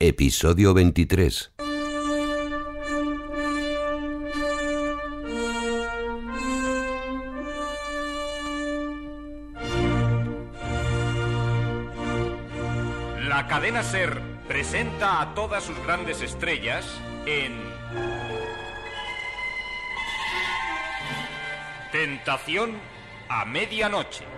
Episodio 23. La cadena Ser presenta a todas sus grandes estrellas en Tentación a medianoche.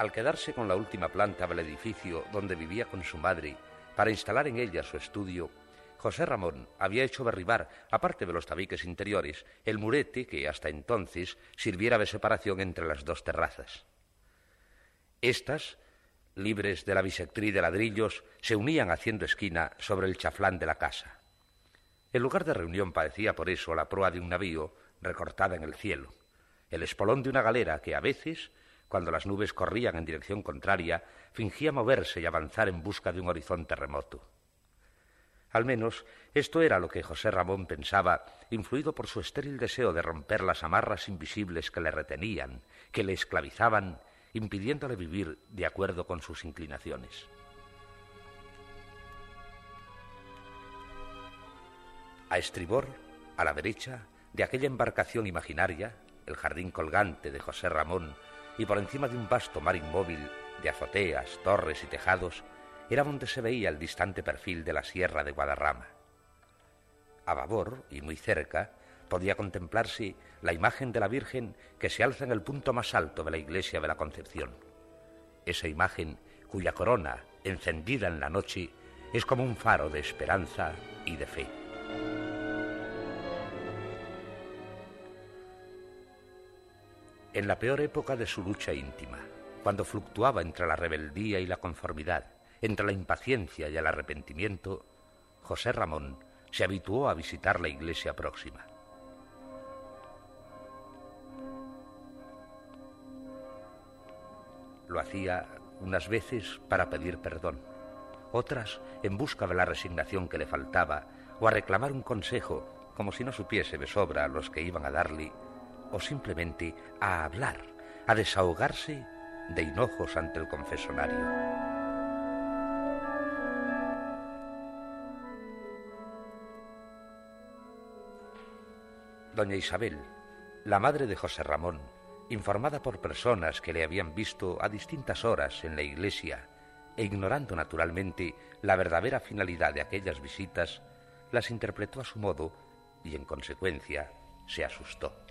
Al quedarse con la última planta del edificio donde vivía con su madre para instalar en ella su estudio, José Ramón había hecho derribar, aparte de los tabiques interiores, el murete que hasta entonces sirviera de separación entre las dos terrazas. Estas, libres de la bisectriz de ladrillos, se unían haciendo esquina sobre el chaflán de la casa. El lugar de reunión parecía por eso la proa de un navío recortada en el cielo, el espolón de una galera que a veces, cuando las nubes corrían en dirección contraria, fingía moverse y avanzar en busca de un horizonte remoto. Al menos esto era lo que José Ramón pensaba, influido por su estéril deseo de romper las amarras invisibles que le retenían, que le esclavizaban, impidiéndole vivir de acuerdo con sus inclinaciones. A estribor, a la derecha, de aquella embarcación imaginaria, el jardín colgante de José Ramón, y por encima de un vasto mar inmóvil de azoteas, torres y tejados, era donde se veía el distante perfil de la sierra de Guadarrama. A babor, y muy cerca, podía contemplarse la imagen de la Virgen que se alza en el punto más alto de la iglesia de la Concepción. Esa imagen cuya corona, encendida en la noche, es como un faro de esperanza y de fe. En la peor época de su lucha íntima, cuando fluctuaba entre la rebeldía y la conformidad, entre la impaciencia y el arrepentimiento, José Ramón se habituó a visitar la iglesia próxima. Lo hacía unas veces para pedir perdón, otras en busca de la resignación que le faltaba o a reclamar un consejo, como si no supiese de sobra a los que iban a darle, o simplemente a hablar, a desahogarse de hinojos ante el confesonario. Doña Isabel, la madre de José Ramón, informada por personas que le habían visto a distintas horas en la iglesia e ignorando naturalmente la verdadera finalidad de aquellas visitas, las interpretó a su modo y en consecuencia se asustó.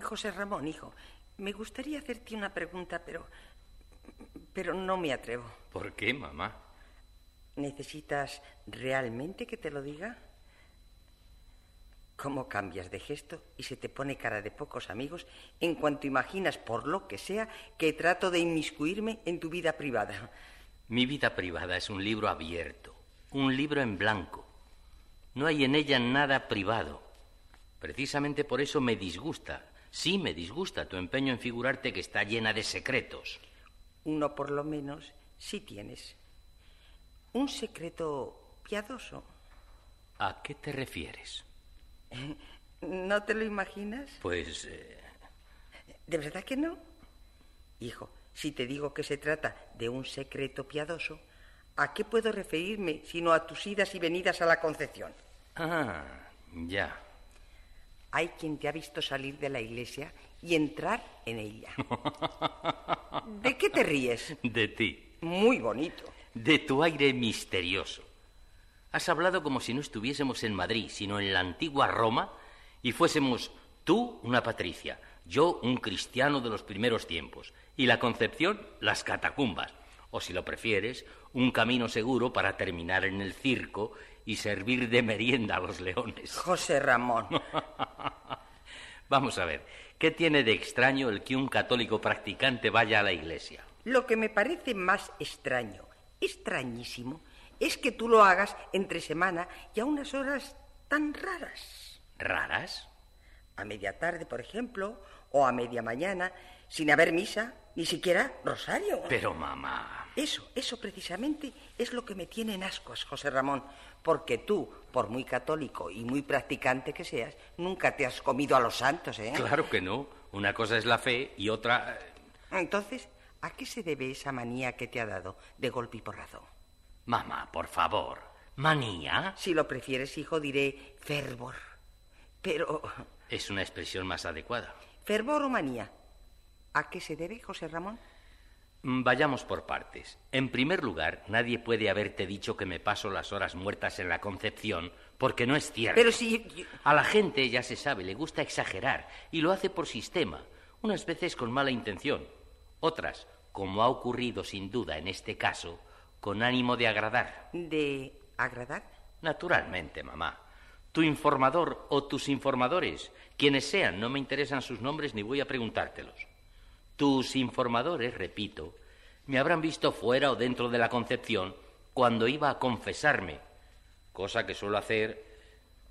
José Ramón, hijo, me gustaría hacerte una pregunta, pero pero no me atrevo. ¿Por qué, mamá? ¿Necesitas realmente que te lo diga? ¿Cómo cambias de gesto y se te pone cara de pocos amigos en cuanto imaginas, por lo que sea, que trato de inmiscuirme en tu vida privada? Mi vida privada es un libro abierto, un libro en blanco. No hay en ella nada privado. Precisamente por eso me disgusta, sí me disgusta tu empeño en figurarte que está llena de secretos. Uno por lo menos sí tienes. Un secreto piadoso. ¿A qué te refieres? ¿No te lo imaginas? Pues... eh, ¿De verdad que no? Hijo, si te digo que se trata de un secreto piadoso, ¿A qué puedo referirme sino a tus idas y venidas a la Concepción? Ah, ya. Hay quien te ha visto salir de la iglesia y entrar en ella. ¿De qué te ríes? De ti. Muy bonito. De tu aire misterioso. Has hablado como si no estuviésemos en Madrid, sino en la antigua Roma y fuésemos tú una patricia, yo un cristiano de los primeros tiempos y la Concepción las catacumbas, o si lo prefieres, un camino seguro para terminar en el circo y servir de merienda a los leones. José Ramón. Vamos a ver, ¿qué tiene de extraño el que un católico practicante vaya a la iglesia? Lo que me parece más extraño, extrañísimo, es que tú lo hagas entre semana y a unas horas tan raras. ¿Raras? A media tarde, por ejemplo, o a media mañana, sin haber misa, ni siquiera rosario. Pero mamá. Eso, eso precisamente es lo que me tiene en ascuas, José Ramón, porque tú, por muy católico y muy practicante que seas, nunca te has comido a los santos, ¿eh? Claro que no. Una cosa es la fe y otra... Entonces, ¿a qué se debe esa manía que te ha dado de golpe y porrazo? Mamá, por favor. ¿Manía? Si lo prefieres, hijo, diré fervor. Pero... Es una expresión más adecuada. ¿Fervor o manía? ¿A qué se debe, José Ramón? Mm, Vayamos por partes. En primer lugar, nadie puede haberte dicho que me paso las horas muertas en la Concepción, porque no es cierto. Pero si... A la gente, ya se sabe, le gusta exagerar, y lo hace por sistema, unas veces con mala intención, otras, como ha ocurrido sin duda en este caso, con ánimo de agradar. ¿De agradar? Naturalmente, mamá. Tu informador o tus informadores, quienes sean, no me interesan sus nombres ni voy a preguntártelos. Tus informadores, repito, me habrán visto fuera o dentro de la Concepción cuando iba a confesarme, cosa que suelo hacer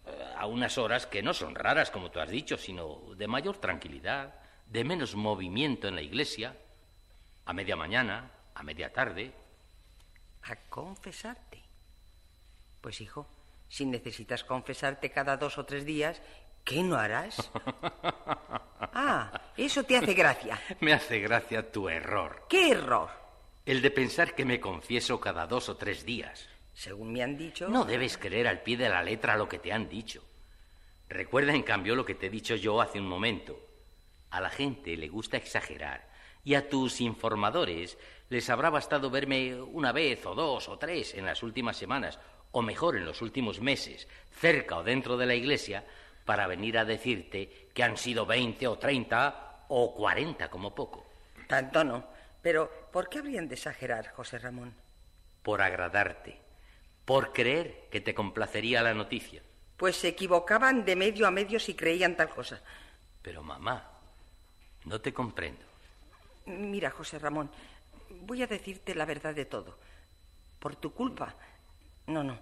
eh, a unas horas que no son raras, como tú has dicho, sino de mayor tranquilidad, de menos movimiento en la iglesia, a media mañana, a media tarde. A confesarte. Pues hijo, si necesitas confesarte cada dos o tres días, ¿qué no harás? Ah, eso te hace gracia. Me hace gracia tu error. ¡Qué error! El de pensar que me confieso cada dos o tres días. Según me han dicho... No debes creer al pie de la letra lo que te han dicho. Recuerda, en cambio, lo que te he dicho yo hace un momento. A la gente le gusta exagerar y a tus informadores les habrá bastado verme una vez o dos o tres en las últimas semanas, o mejor en los últimos meses, cerca o dentro de la iglesia, para venir a decirte que han sido veinte o treinta o cuarenta como poco. Tanto no. Pero, ¿por qué habrían de exagerar, José Ramón? Por agradarte, por creer que te complacería la noticia. Pues se equivocaban de medio a medio si creían tal cosa. Pero mamá, no te comprendo. Mira, José Ramón, voy a decirte la verdad de todo. Por tu culpa. No, no.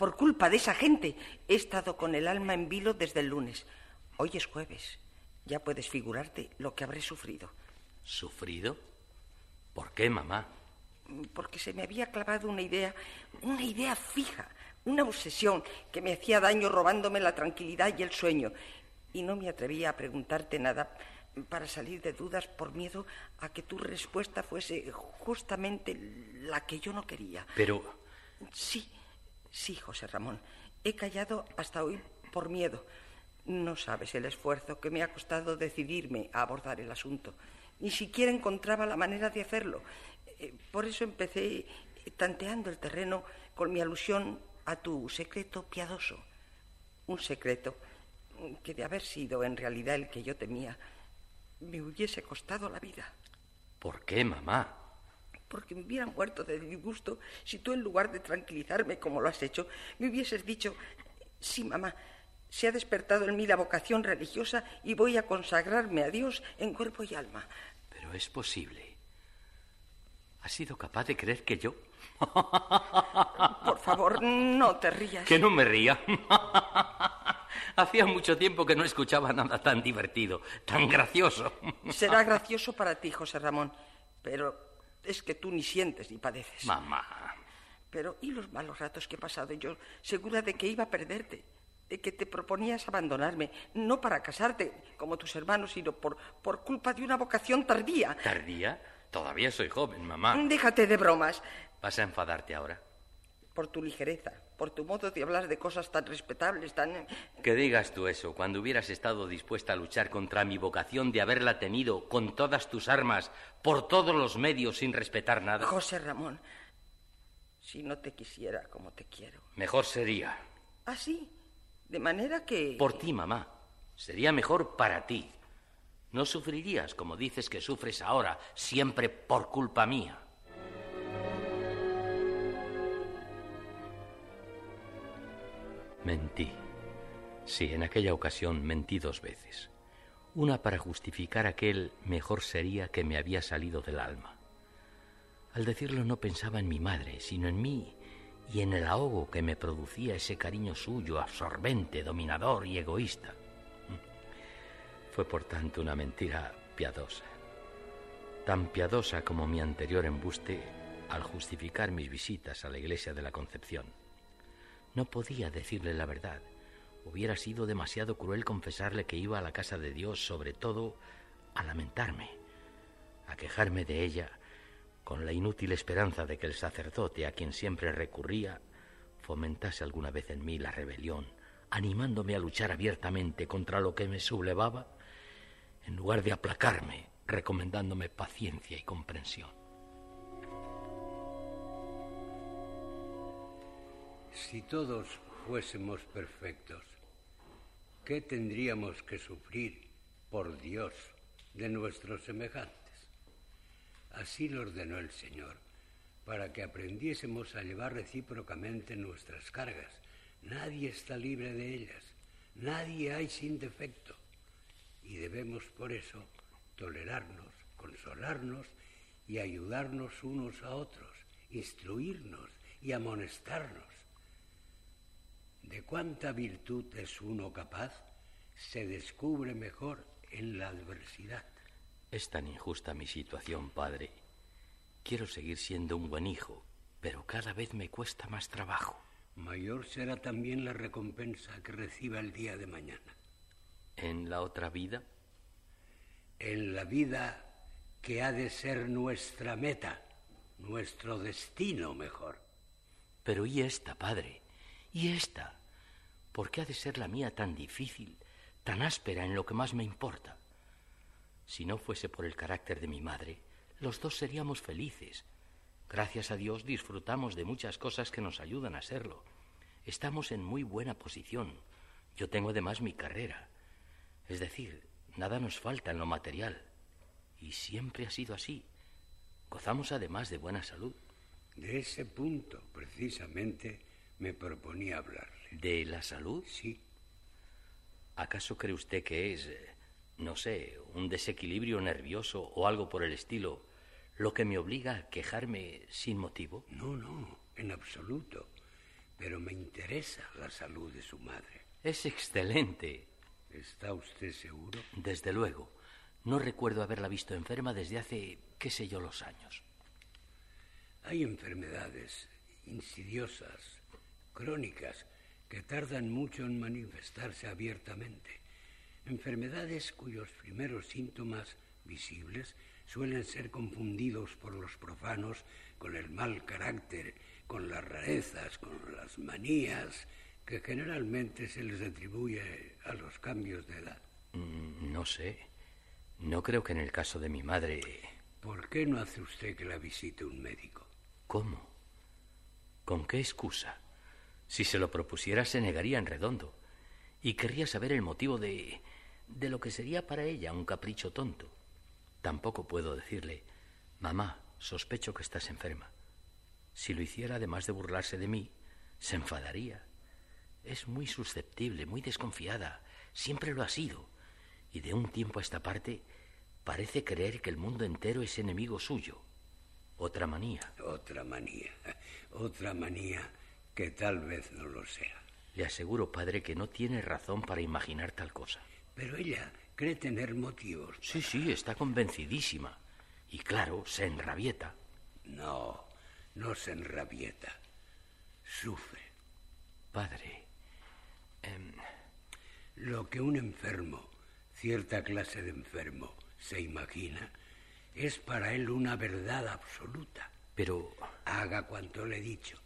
Por culpa de esa gente he estado con el alma en vilo desde el lunes. Hoy es jueves. Ya puedes figurarte lo que habré sufrido. ¿Sufrido? ¿Por qué, mamá? Porque se me había clavado una idea, una idea fija, una obsesión que me hacía daño robándome la tranquilidad y el sueño. Y no me atrevía a preguntarte nada para salir de dudas por miedo a que tu respuesta fuese justamente la que yo no quería. Pero Sí, sí, José Ramón. He callado hasta hoy por miedo. No sabes el esfuerzo que me ha costado decidirme a abordar el asunto. Ni siquiera encontraba la manera de hacerlo. Eh, Por eso empecé tanteando el terreno con mi alusión a tu secreto piadoso. Un secreto que de haber sido en realidad el que yo temía, me hubiese costado la vida. ¿por qué, mamá? Porque me hubiera muerto de disgusto si tú, en lugar de tranquilizarme como lo has hecho, me hubieses dicho, sí, mamá, se ha despertado en mí la vocación religiosa y voy a consagrarme a Dios en cuerpo y alma. Pero es posible. ¿Has sido capaz de creer que yo? Por favor, no te rías. Que no me ría. Hacía mucho tiempo que no escuchaba nada tan divertido, tan gracioso. Será gracioso para ti, José Ramón, pero es que tú ni sientes ni padeces. Mamá. Pero, ¿y los malos ratos que he pasado yo, segura de que iba a perderte? De que te proponías abandonarme, no para casarte como tus hermanos, sino por, por culpa de una vocación tardía. ¿Tardía? Todavía soy joven, mamá. Déjate de bromas. ¿Vas a enfadarte ahora? Por tu ligereza, por tu modo de hablar de cosas tan respetables, tan... Que digas tú eso, cuando hubieras estado dispuesta a luchar contra mi vocación de haberla tenido con todas tus armas, por todos los medios, sin respetar nada. José Ramón, si no te quisiera como te quiero. Mejor sería. ¿Ah, sí? De manera que... Por ti, mamá. Sería mejor para ti. No sufrirías como dices que sufres ahora, siempre por culpa mía. Mentí. Sí, en aquella ocasión mentí dos veces. Una para justificar aquel mejor sería que me había salido del alma. Al decirlo no pensaba en mi madre, sino en mí y en el ahogo que me producía ese cariño suyo, absorbente, dominador y egoísta. Fue por tanto una mentira piadosa, tan piadosa como mi anterior embuste al justificar mis visitas a la iglesia de la Concepción. No podía decirle la verdad. Hubiera sido demasiado cruel confesarle que iba a la casa de Dios, sobre todo a lamentarme, a quejarme de ella, con la inútil esperanza de que el sacerdote a quien siempre recurría fomentase alguna vez en mí la rebelión, animándome a luchar abiertamente contra lo que me sublevaba, en lugar de aplacarme, recomendándome paciencia y comprensión. Si todos fuésemos perfectos, ¿qué tendríamos que sufrir por Dios de nuestros semejantes? Así lo ordenó el Señor, para que aprendiésemos a llevar recíprocamente nuestras cargas. Nadie está libre de ellas, nadie hay sin defecto. Y debemos por eso tolerarnos, consolarnos y ayudarnos unos a otros, instruirnos y amonestarnos de cuánta virtud es uno capaz se descubre mejor en la adversidad. Es tan injusta mi situación, padre. Quiero seguir siendo un buen hijo, pero cada vez me cuesta más trabajo. Mayor será también la recompensa que reciba el día de mañana. ¿En la otra vida? En la vida que ha de ser nuestra meta, nuestro destino mejor. Pero ¿y esta, padre? ¿Y esta? ¿Por qué ha de ser la mía tan difícil, tan áspera en lo que más me importa? Si no fuese por el carácter de mi madre, los dos seríamos felices. Gracias a Dios disfrutamos de muchas cosas que nos ayudan a serlo. Estamos en muy buena posición. Yo tengo además mi carrera. Es decir, nada nos falta en lo material. Y siempre ha sido así. Gozamos además de buena salud. De ese punto, precisamente, me proponía hablarle. ¿De la salud? Sí. ¿Acaso cree usted que es, eh, no sé, un desequilibrio nervioso o algo por el estilo lo que me obliga a quejarme sin motivo? No, no, en absoluto. Pero me interesa la salud de su madre. Es excelente. ¿Está usted seguro? Desde luego. No recuerdo haberla visto enferma desde hace, qué sé yo, los años. Hay enfermedades insidiosas, crónicas, que tardan mucho en manifestarse abiertamente. Enfermedades cuyos primeros síntomas visibles suelen ser confundidos por los profanos con el mal carácter, con las rarezas, con las manías, que generalmente se les atribuye a los cambios de edad. Mm, no sé. No creo que en el caso de mi madre. ¿Por qué no hace usted que la visite un médico? ¿Cómo? ¿Con qué excusa? Si se lo propusiera se negaría en redondo. Y querría saber el motivo de... de lo que sería para ella un capricho tonto. Tampoco puedo decirle, mamá, sospecho que estás enferma. Si lo hiciera, además de burlarse de mí, se enfadaría. Es muy susceptible, muy desconfiada. Siempre lo ha sido. Y de un tiempo a esta parte parece creer que el mundo entero es enemigo suyo. Otra manía. Otra manía. Otra manía que tal vez no lo sea. Le aseguro, padre, que no tiene razón para imaginar tal cosa. Pero ella cree tener motivos. Sí, sí, está convencidísima. Y claro, se enrabieta. No, no se enrabieta. Sufre. Padre. Em, Lo que un enfermo, cierta clase de enfermo, se imagina, es para él una verdad absoluta. Pero... Haga cuanto le he dicho.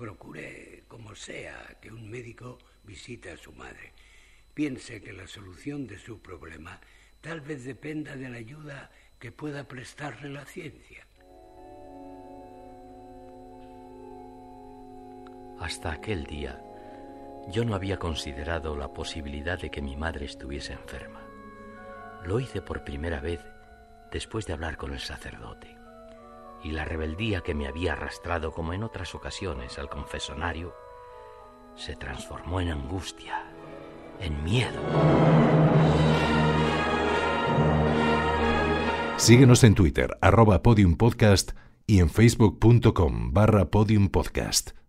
Procure, como sea, que un médico visite a su madre. Piense que la solución de su problema tal vez dependa de la ayuda que pueda prestarle la ciencia. Hasta aquel día, yo no había considerado la posibilidad de que mi madre estuviese enferma. Lo hice por primera vez después de hablar con el sacerdote. Y la rebeldía que me había arrastrado, como en otras ocasiones, al confesonario, se transformó en angustia, en miedo. Síguenos en Twitter, arroba podiumpodcast y en facebook.com barra podiumpodcast.